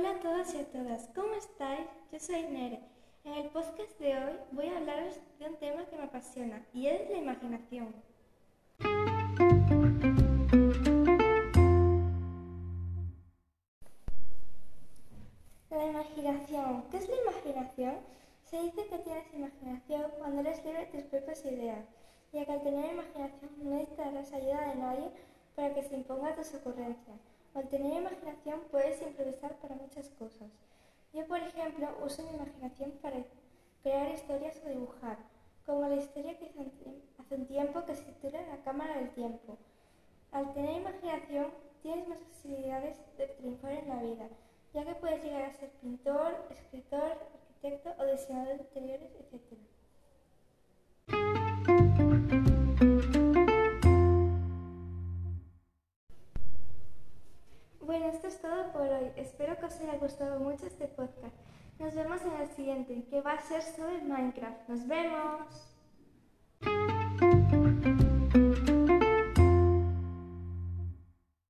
todos y a todas, ¿cómo estáis? Yo soy Nere. En el podcast de hoy voy a hablaros de un tema que me apasiona y es la imaginación. La imaginación. ¿Qué es la imaginación? Se dice que tienes imaginación cuando eres libre de tus propias ideas, ya que al tener imaginación no necesitarás ayuda de nadie para que se imponga tus ocurrencias. Al tener imaginación puedes improvisar para muchas cosas. Yo, por ejemplo, uso mi imaginación para crear historias o dibujar, como la historia que hace un tiempo que se titula La Cámara del Tiempo. Al tener imaginación tienes más posibilidades de triunfar en la vida, ya que puedes llegar a ser pintor, escritor, arquitecto o diseñador de interiores, etc. Espero que os haya gustado mucho este podcast. Nos vemos en el siguiente, que va a ser sobre Minecraft. ¡Nos vemos!